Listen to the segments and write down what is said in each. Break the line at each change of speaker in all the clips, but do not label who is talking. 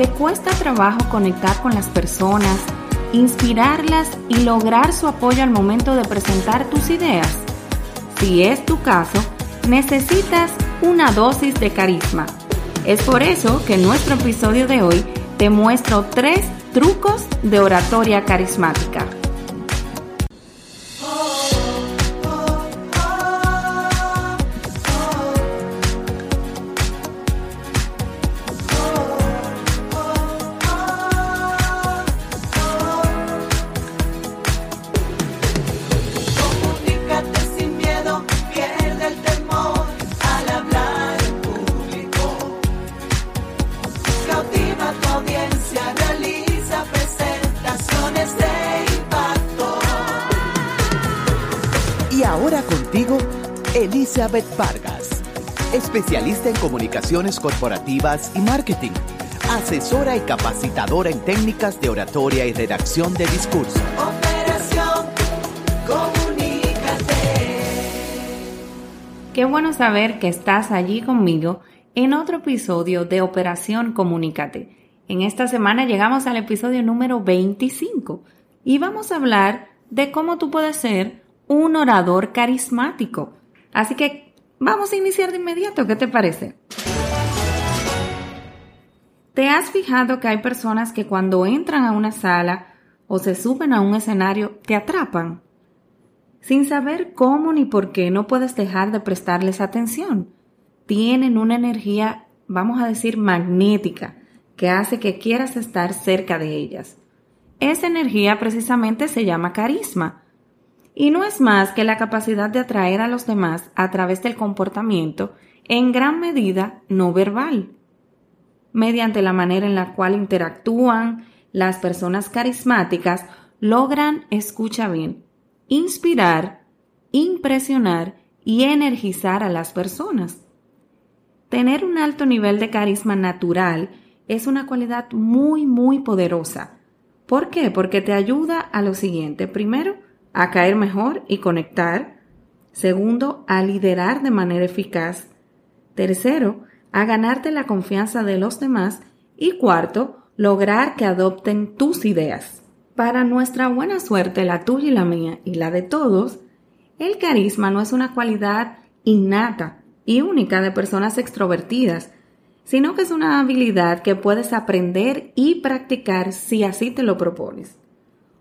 ¿Te cuesta trabajo conectar con las personas, inspirarlas y lograr su apoyo al momento de presentar tus ideas? Si es tu caso, necesitas una dosis de carisma. Es por eso que en nuestro episodio de hoy te muestro tres trucos de oratoria carismática.
Elizabeth Vargas, especialista en comunicaciones corporativas y marketing, asesora y capacitadora en técnicas de oratoria y redacción de discurso.
Operación Comunícate.
Qué bueno saber que estás allí conmigo en otro episodio de Operación Comunícate. En esta semana llegamos al episodio número 25 y vamos a hablar de cómo tú puedes ser un orador carismático. Así que vamos a iniciar de inmediato, ¿qué te parece? ¿Te has fijado que hay personas que cuando entran a una sala o se suben a un escenario te atrapan? Sin saber cómo ni por qué no puedes dejar de prestarles atención. Tienen una energía, vamos a decir, magnética, que hace que quieras estar cerca de ellas. Esa energía precisamente se llama carisma y no es más que la capacidad de atraer a los demás a través del comportamiento, en gran medida no verbal. Mediante la manera en la cual interactúan, las personas carismáticas logran, escucha bien, inspirar, impresionar y energizar a las personas. Tener un alto nivel de carisma natural es una cualidad muy, muy poderosa. ¿Por qué? Porque te ayuda a lo siguiente. Primero, a caer mejor y conectar. Segundo, a liderar de manera eficaz. Tercero, a ganarte la confianza de los demás. Y cuarto, lograr que adopten tus ideas. Para nuestra buena suerte, la tuya y la mía y la de todos, el carisma no es una cualidad innata y única de personas extrovertidas, sino que es una habilidad que puedes aprender y practicar si así te lo propones.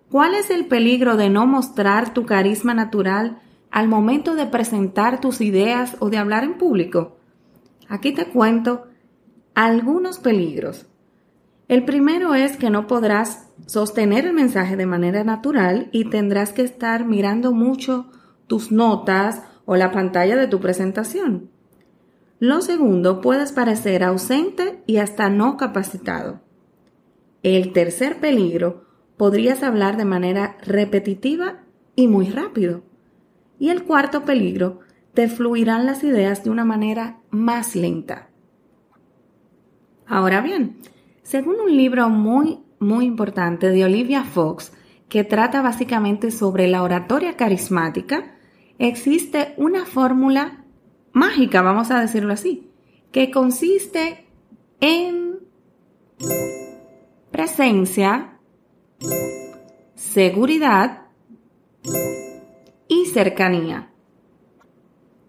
¿Cuál es el peligro de no mostrar tu carisma natural al momento de presentar tus ideas o de hablar en público? Aquí te cuento algunos peligros. El primero es que no podrás sostener el mensaje de manera natural y tendrás que estar mirando mucho tus notas o la pantalla de tu presentación. Lo segundo, puedes parecer ausente y hasta no capacitado. El tercer peligro podrías hablar de manera repetitiva y muy rápido. Y el cuarto peligro, te fluirán las ideas de una manera más lenta. Ahora bien, según un libro muy, muy importante de Olivia Fox, que trata básicamente sobre la oratoria carismática, existe una fórmula mágica, vamos a decirlo así, que consiste en presencia, seguridad y cercanía.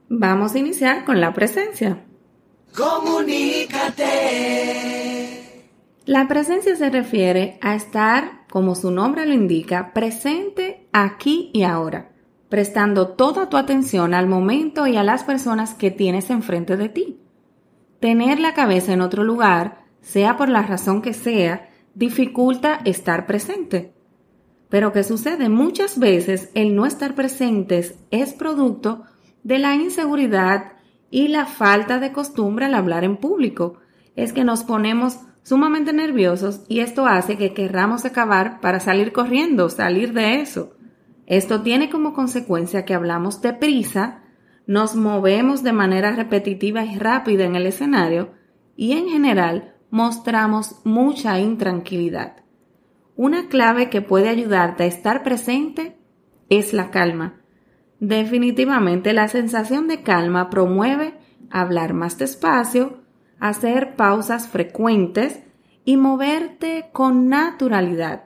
Vamos a iniciar con la presencia.
Comunícate.
La presencia se refiere a estar, como su nombre lo indica, presente aquí y ahora, prestando toda tu atención al momento y a las personas que tienes enfrente de ti. Tener la cabeza en otro lugar, sea por la razón que sea, dificulta estar presente. Pero ¿qué sucede? Muchas veces el no estar presentes es producto de la inseguridad y la falta de costumbre al hablar en público. Es que nos ponemos sumamente nerviosos y esto hace que querramos acabar para salir corriendo, salir de eso. Esto tiene como consecuencia que hablamos deprisa, nos movemos de manera repetitiva y rápida en el escenario y en general mostramos mucha intranquilidad. Una clave que puede ayudarte a estar presente es la calma. Definitivamente la sensación de calma promueve hablar más despacio, hacer pausas frecuentes y moverte con naturalidad.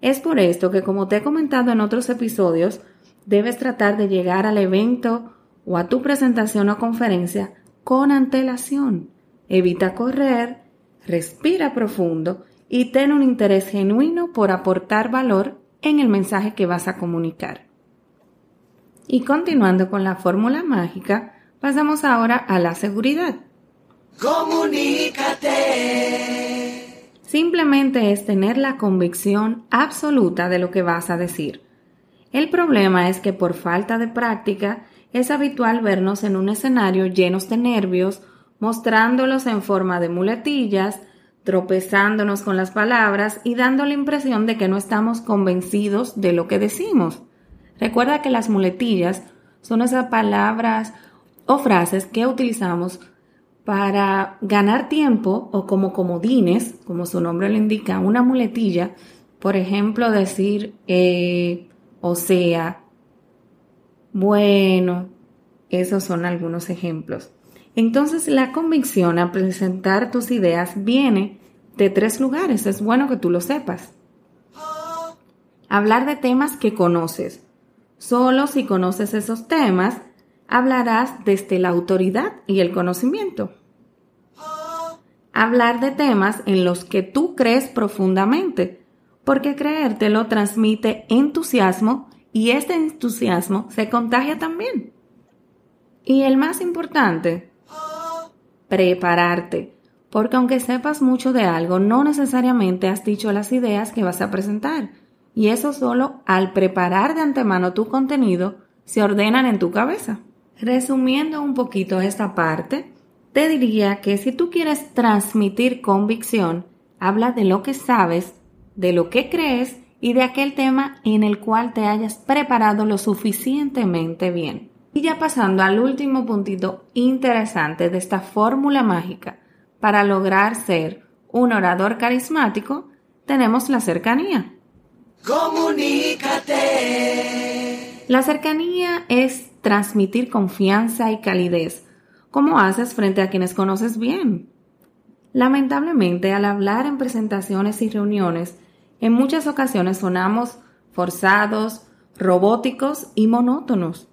Es por esto que, como te he comentado en otros episodios, debes tratar de llegar al evento o a tu presentación o conferencia con antelación. Evita correr, respira profundo y ten un interés genuino por aportar valor en el mensaje que vas a comunicar. Y continuando con la fórmula mágica, pasamos ahora a la seguridad.
Comunícate.
Simplemente es tener la convicción absoluta de lo que vas a decir. El problema es que por falta de práctica es habitual vernos en un escenario llenos de nervios, mostrándolos en forma de muletillas, tropezándonos con las palabras y dando la impresión de que no estamos convencidos de lo que decimos. Recuerda que las muletillas son esas palabras o frases que utilizamos para ganar tiempo o como comodines, como su nombre lo indica, una muletilla, por ejemplo, decir eh, o sea, bueno, esos son algunos ejemplos. Entonces la convicción a presentar tus ideas viene de tres lugares, es bueno que tú lo sepas. Hablar de temas que conoces, Solo si conoces esos temas, hablarás desde la autoridad y el conocimiento. Hablar de temas en los que tú crees profundamente, porque creértelo transmite entusiasmo y este entusiasmo se contagia también. Y el más importante, prepararte, porque aunque sepas mucho de algo, no necesariamente has dicho las ideas que vas a presentar y eso solo al preparar de antemano tu contenido se ordenan en tu cabeza. Resumiendo un poquito esta parte, te diría que si tú quieres transmitir convicción, habla de lo que sabes, de lo que crees y de aquel tema en el cual te hayas preparado lo suficientemente bien. Y ya pasando al último puntito interesante de esta fórmula mágica para lograr ser un orador carismático, tenemos la cercanía.
Comunícate.
La cercanía es transmitir confianza y calidez, como haces frente a quienes conoces bien. Lamentablemente, al hablar en presentaciones y reuniones, en muchas ocasiones sonamos forzados, robóticos y monótonos,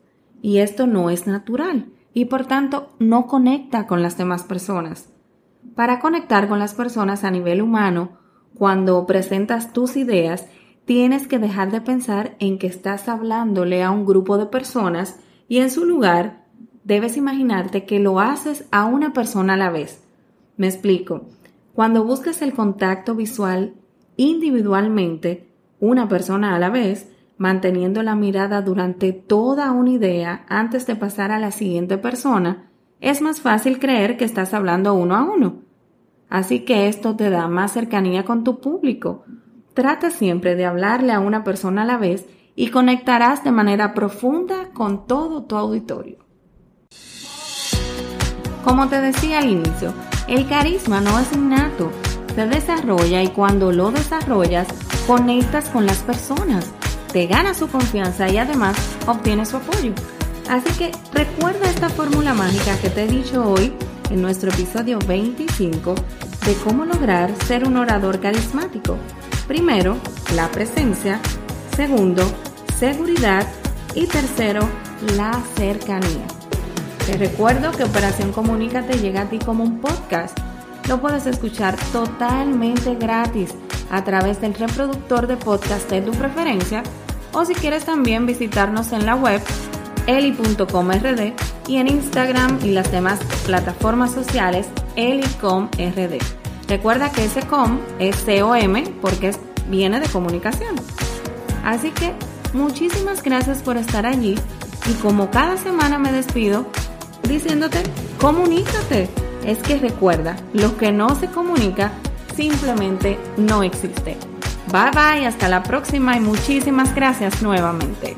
y esto no es natural y por tanto no conecta con las demás personas. Para conectar con las personas a nivel humano, cuando presentas tus ideas, tienes que dejar de pensar en que estás hablándole a un grupo de personas y en su lugar debes imaginarte que lo haces a una persona a la vez. Me explico. Cuando buscas el contacto visual individualmente, una persona a la vez, manteniendo la mirada durante toda una idea antes de pasar a la siguiente persona, es más fácil creer que estás hablando uno a uno. Así que esto te da más cercanía con tu público, Trata siempre de hablarle a una persona a la vez y conectarás de manera profunda con todo tu auditorio. Como te decía al inicio, el carisma no es innato, se desarrolla y cuando lo desarrollas, conectas con las personas, te ganas su confianza y además obtienes su apoyo. Así que recuerda esta fórmula mágica que te he dicho hoy en nuestro episodio 25 de cómo lograr ser un orador carismático. Primero, la presencia. Segundo, seguridad. Y tercero, la cercanía. Te recuerdo que Operación Comunícate llega a ti como un podcast. Lo puedes escuchar totalmente gratis a través del reproductor de podcast de tu preferencia o si quieres también visitarnos en la web eli.com.rd y en Instagram y las demás plataformas sociales elicomrd. Recuerda que ese com es COM porque viene de comunicación. Así que muchísimas gracias por estar allí y como cada semana me despido diciéndote, comunícate. Es que recuerda, lo que no se comunica simplemente no existe. Bye bye, hasta la próxima y muchísimas gracias nuevamente.